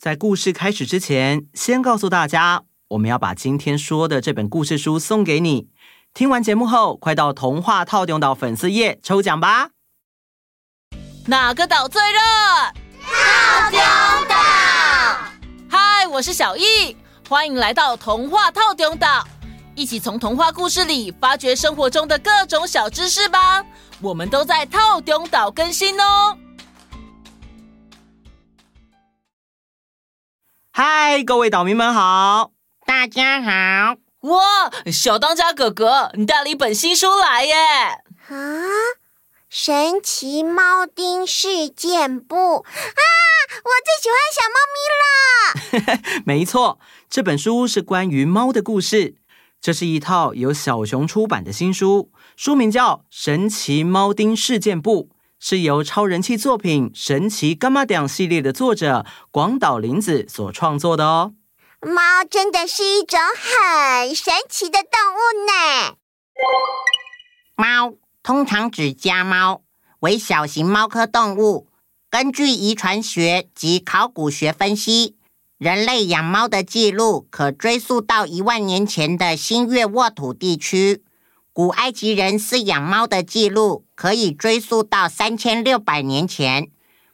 在故事开始之前，先告诉大家，我们要把今天说的这本故事书送给你。听完节目后，快到童话套用岛粉丝页抽奖吧！哪个岛最热？套丁岛。嗨，我是小易，欢迎来到童话套丁岛，一起从童话故事里发掘生活中的各种小知识吧。我们都在套丁岛更新哦。嗨，各位岛民们好！大家好！哇，小当家哥哥，你带了一本新书来耶！啊，神奇猫丁事件簿啊，我最喜欢小猫咪了。没错，这本书是关于猫的故事。这是一套由小熊出版的新书，书名叫《神奇猫丁事件簿》。是由超人气作品《神奇柑仔店》系列的作者广岛林子所创作的哦。猫真的是一种很神奇的动物呢。猫通常指家猫，为小型猫科动物。根据遗传学及考古学分析，人类养猫的记录可追溯到一万年前的新月沃土地区。古埃及人饲养猫的记录可以追溯到三千六百年前，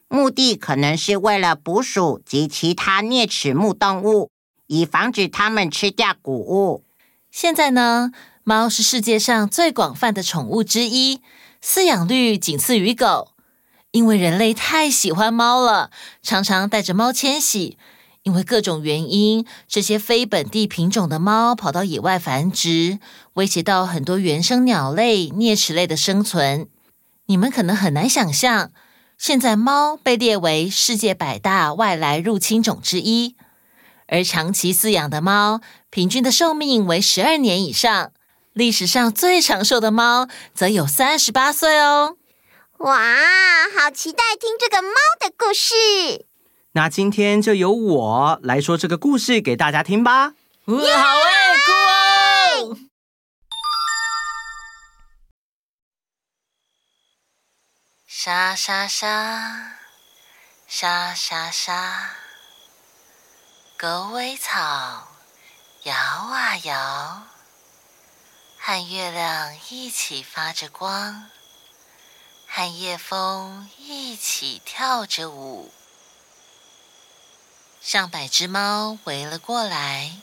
目的可能是为了捕鼠及其他啮齿目动物，以防止它们吃掉谷物。现在呢，猫是世界上最广泛的宠物之一，饲养率仅次于狗。因为人类太喜欢猫了，常常带着猫迁徙。因为各种原因，这些非本地品种的猫跑到野外繁殖，威胁到很多原生鸟类、啮齿类的生存。你们可能很难想象，现在猫被列为世界百大外来入侵种之一，而长期饲养的猫平均的寿命为十二年以上，历史上最长寿的猫则有三十八岁哦。哇，好期待听这个猫的故事！那今天就由我来说这个故事给大家听吧。好哎，酷哦！沙沙沙，沙沙沙，狗尾草摇啊摇，和月亮一起发着光，和夜风一起跳着舞。上百只猫围了过来，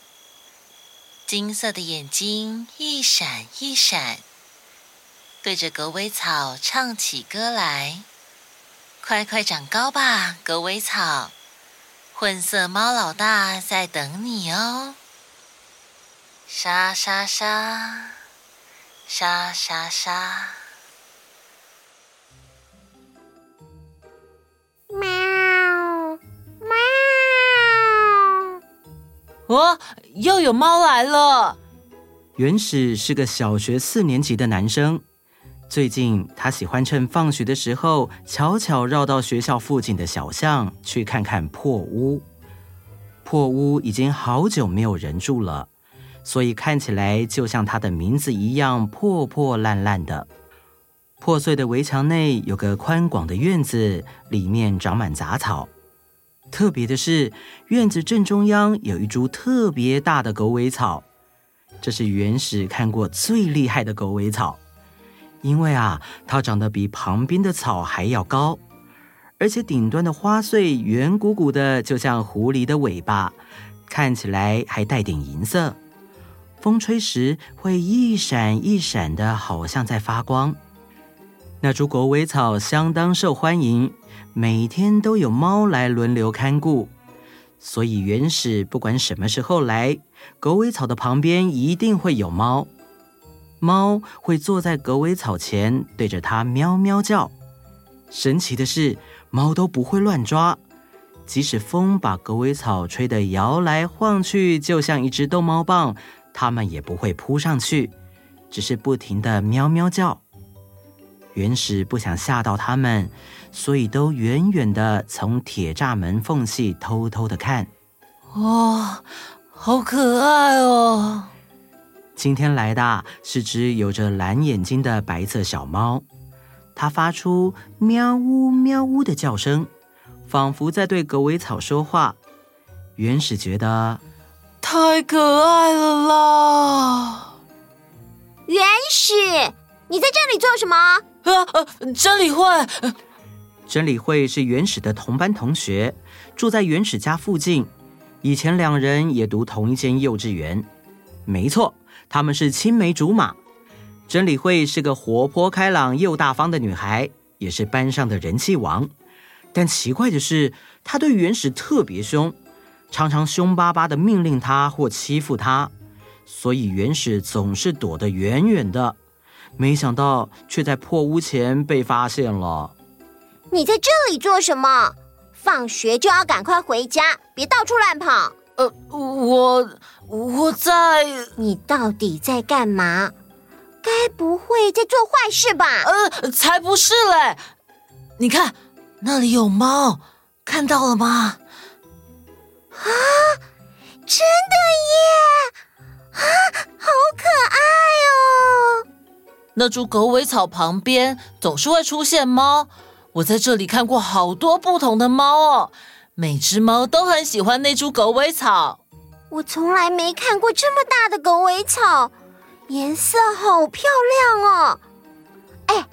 金色的眼睛一闪一闪，对着狗尾草唱起歌来：“快快长高吧，狗尾草！混色猫老大在等你哦！”沙沙沙，沙沙沙。哦，又有猫来了。原始是个小学四年级的男生，最近他喜欢趁放学的时候，悄悄绕到学校附近的小巷去看看破屋。破屋已经好久没有人住了，所以看起来就像他的名字一样破破烂烂的。破碎的围墙内有个宽广的院子，里面长满杂草。特别的是，院子正中央有一株特别大的狗尾草，这是原始看过最厉害的狗尾草，因为啊，它长得比旁边的草还要高，而且顶端的花穗圆鼓鼓的，就像狐狸的尾巴，看起来还带点银色，风吹时会一闪一闪的，好像在发光。那株狗尾草相当受欢迎。每天都有猫来轮流看顾，所以原始不管什么时候来，狗尾草的旁边一定会有猫。猫会坐在狗尾草前，对着它喵喵叫。神奇的是，猫都不会乱抓，即使风把狗尾草吹得摇来晃去，就像一只逗猫棒，它们也不会扑上去，只是不停地喵喵叫。原始不想吓到他们。所以都远远的从铁栅门缝隙偷偷的看，哇、哦，好可爱哦！今天来的是只有着蓝眼睛的白色小猫，它发出喵呜喵呜的叫声，仿佛在对狗尾草说话。原始觉得太可爱了啦！原始，你在这里做什么？啊！真理会，真理会是原始的同班同学，住在原始家附近。以前两人也读同一间幼稚园。没错，他们是青梅竹马。真理会是个活泼开朗又大方的女孩，也是班上的人气王。但奇怪的是，她对原始特别凶，常常凶巴巴的命令他或欺负他，所以原始总是躲得远远的。没想到，却在破屋前被发现了。你在这里做什么？放学就要赶快回家，别到处乱跑。呃，我我在……你到底在干嘛？该不会在做坏事吧？呃，才不是嘞！你看，那里有猫，看到了吗？啊，真的耶！啊，好可爱哦！那株狗尾草旁边总是会出现猫，我在这里看过好多不同的猫哦，每只猫都很喜欢那株狗尾草。我从来没看过这么大的狗尾草。颜色好漂亮哦！哎，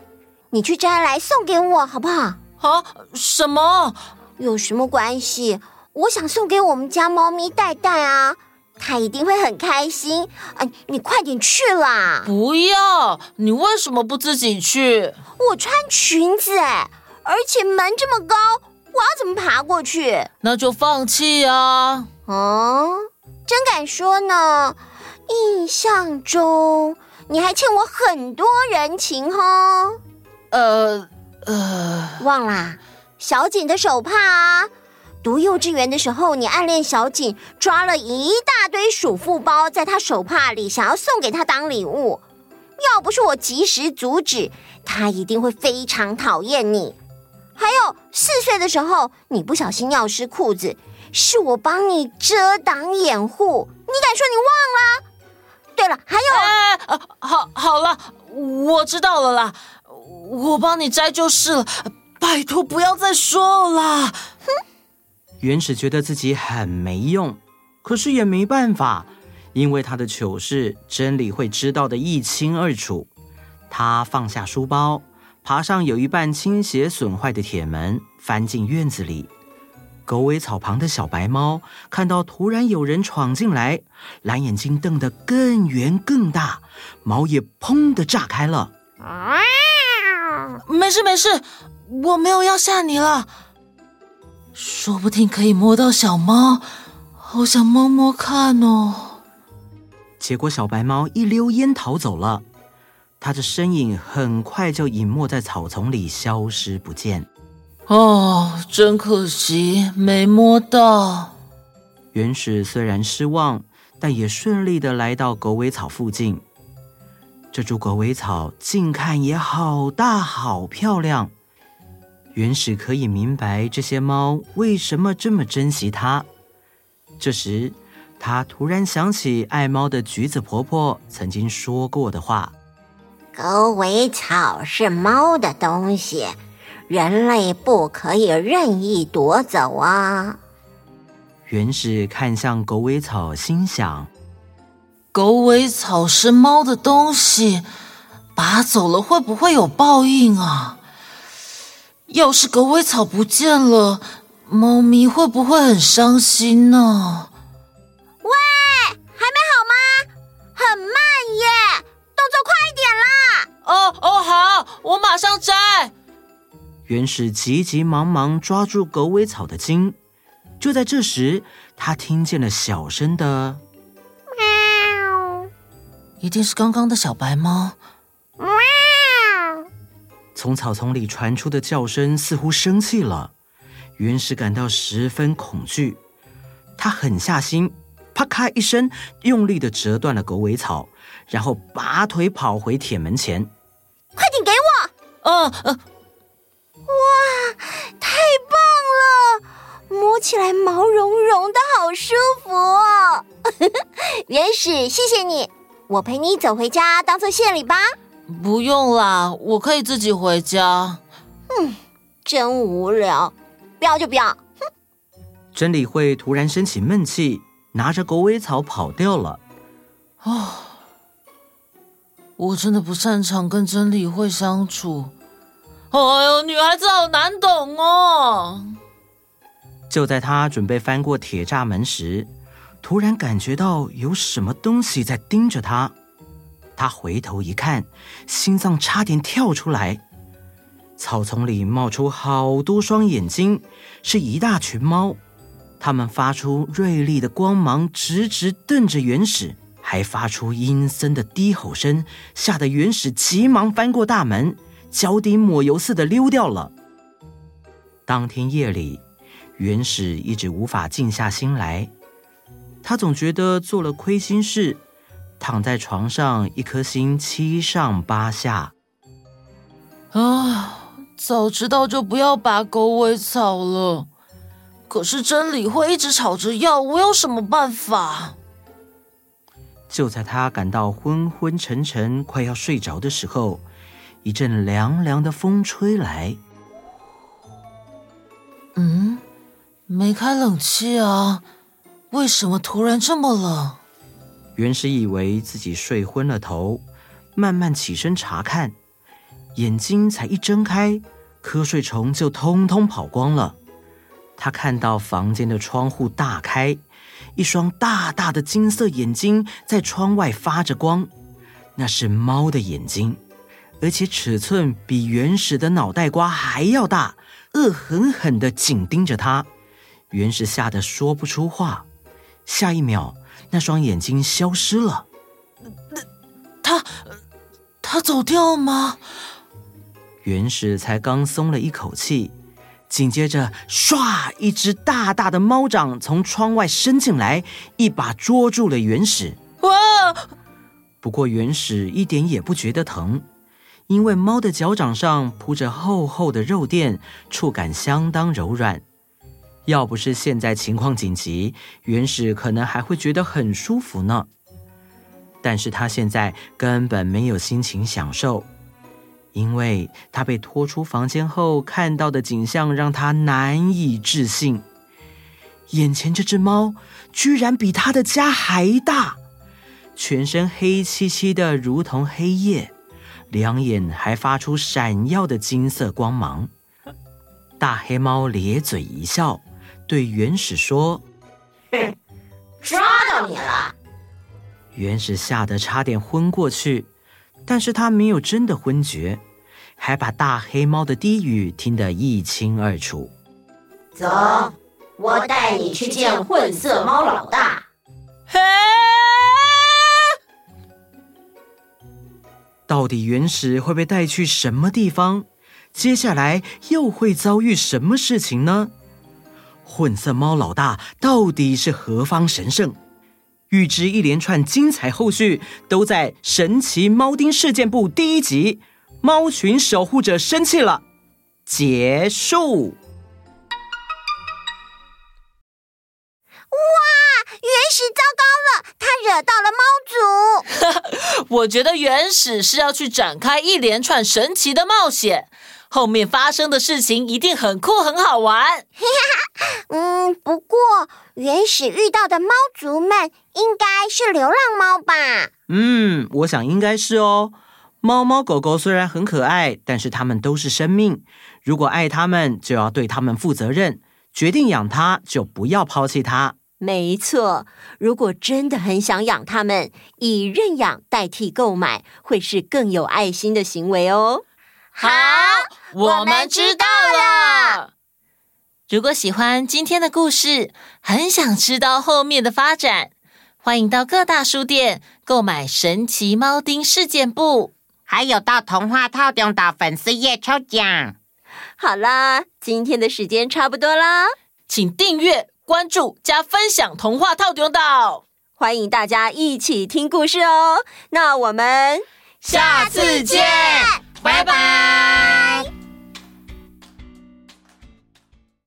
你去摘来送给我好不好？啊？什么？有什么关系？我想送给我们家猫咪戴戴啊，它一定会很开心。哎，你快点去啦！不要！你为什么不自己去？我穿裙子哎，而且门这么高，我要怎么爬过去？那就放弃啊！哦，真敢说呢！印象中你还欠我很多人情哦。呃呃，忘啦，小景的手帕啊。读幼稚园的时候，你暗恋小景，抓了一大堆鼠妇包在他手帕里，想要送给他当礼物。要不是我及时阻止，他一定会非常讨厌你。还有四岁的时候，你不小心尿湿裤子，是我帮你遮挡掩护，你敢说你忘了？对了，还有，哎，啊，好，好了，我知道了啦，我帮你摘就是了，拜托不要再说了啦。哼，原始觉得自己很没用，可是也没办法，因为他的糗事真理会知道的一清二楚。他放下书包，爬上有一半倾斜损坏的铁门，翻进院子里。狗尾草旁的小白猫看到突然有人闯进来，蓝眼睛瞪得更圆更大，毛也砰的炸开了。没事没事，我没有要吓你了。说不定可以摸到小猫，好想摸摸看哦。结果小白猫一溜烟逃走了，它的身影很快就隐没在草丛里，消失不见。哦，真可惜，没摸到。原始虽然失望，但也顺利的来到狗尾草附近。这株狗尾草近看也好大，好漂亮。原始可以明白这些猫为什么这么珍惜它。这时，他突然想起爱猫的橘子婆婆曾经说过的话：“狗尾草是猫的东西。”人类不可以任意夺走啊！原始看向狗尾草，心想：狗尾草是猫的东西，拔走了会不会有报应啊？要是狗尾草不见了，猫咪会不会很伤心呢？喂，还没好吗？很慢耶，动作快一点啦！哦哦，好，我马上摘。原始急急忙忙抓住狗尾草的茎，就在这时，他听见了小声的“喵”，一定是刚刚的小白猫。喵！从草丛里传出的叫声似乎生气了，原始感到十分恐惧。他狠下心，啪咔一声，用力的折断了狗尾草，然后拔腿跑回铁门前。快点给我！嗯嗯。哇，太棒了！摸起来毛茸茸的，好舒服哦。原始，谢谢你，我陪你走回家，当做谢礼吧。不用啦，我可以自己回家。嗯，真无聊，不要就不要。哼。真理会突然生起闷气，拿着狗尾草跑掉了。哦，我真的不擅长跟真理会相处。哎呦，女孩子好难懂哦！就在他准备翻过铁栅门时，突然感觉到有什么东西在盯着他。他回头一看，心脏差点跳出来。草丛里冒出好多双眼睛，是一大群猫。它们发出锐利的光芒，直直瞪着原始，还发出阴森的低吼声，吓得原始急忙翻过大门。脚底抹油似的溜掉了。当天夜里，原始一直无法静下心来，他总觉得做了亏心事，躺在床上，一颗心七上八下。啊，早知道就不要拔狗尾草了。可是真理会一直吵着要，我有什么办法？就在他感到昏昏沉沉，快要睡着的时候。一阵凉凉的风吹来。嗯，没开冷气啊？为什么突然这么冷？原始以为自己睡昏了头，慢慢起身查看，眼睛才一睁开，瞌睡虫就通通跑光了。他看到房间的窗户大开，一双大大的金色眼睛在窗外发着光，那是猫的眼睛。而且尺寸比原始的脑袋瓜还要大，恶狠狠地紧盯着他。原始吓得说不出话。下一秒，那双眼睛消失了。那他，他走掉吗？原始才刚松了一口气，紧接着，唰！一只大大的猫掌从窗外伸进来，一把捉住了原始。哇！不过原始一点也不觉得疼。因为猫的脚掌上铺着厚厚的肉垫，触感相当柔软。要不是现在情况紧急，原始可能还会觉得很舒服呢。但是他现在根本没有心情享受，因为他被拖出房间后看到的景象让他难以置信。眼前这只猫居然比他的家还大，全身黑漆漆的，如同黑夜。两眼还发出闪耀的金色光芒，大黑猫咧嘴一笑，对原始说：“哼，抓到你了！”原始吓得差点昏过去，但是他没有真的昏厥，还把大黑猫的低语听得一清二楚。走，我带你去见混色猫老大。嘿。到底原始会被带去什么地方？接下来又会遭遇什么事情呢？混色猫老大到底是何方神圣？预知一连串精彩后续，都在《神奇猫丁事件簿》第一集《猫群守护者生气了》结束。哇，原始糟糕了，他惹到了猫族，我觉得原始是要去展开一连串神奇的冒险，后面发生的事情一定很酷很好玩。嗯，不过原始遇到的猫族们应该是流浪猫吧？嗯，我想应该是哦。猫猫狗狗虽然很可爱，但是它们都是生命，如果爱它们，就要对它们负责任。决定养它，就不要抛弃它。没错，如果真的很想养它们，以认养代替购买，会是更有爱心的行为哦。好，我们知道了。如果喜欢今天的故事，很想知道后面的发展，欢迎到各大书店购买《神奇猫丁事件簿》，还有到童话套中岛粉丝页抽奖。好啦，今天的时间差不多啦，请订阅。关注加分享童话套中岛，欢迎大家一起听故事哦。那我们下次见，拜拜。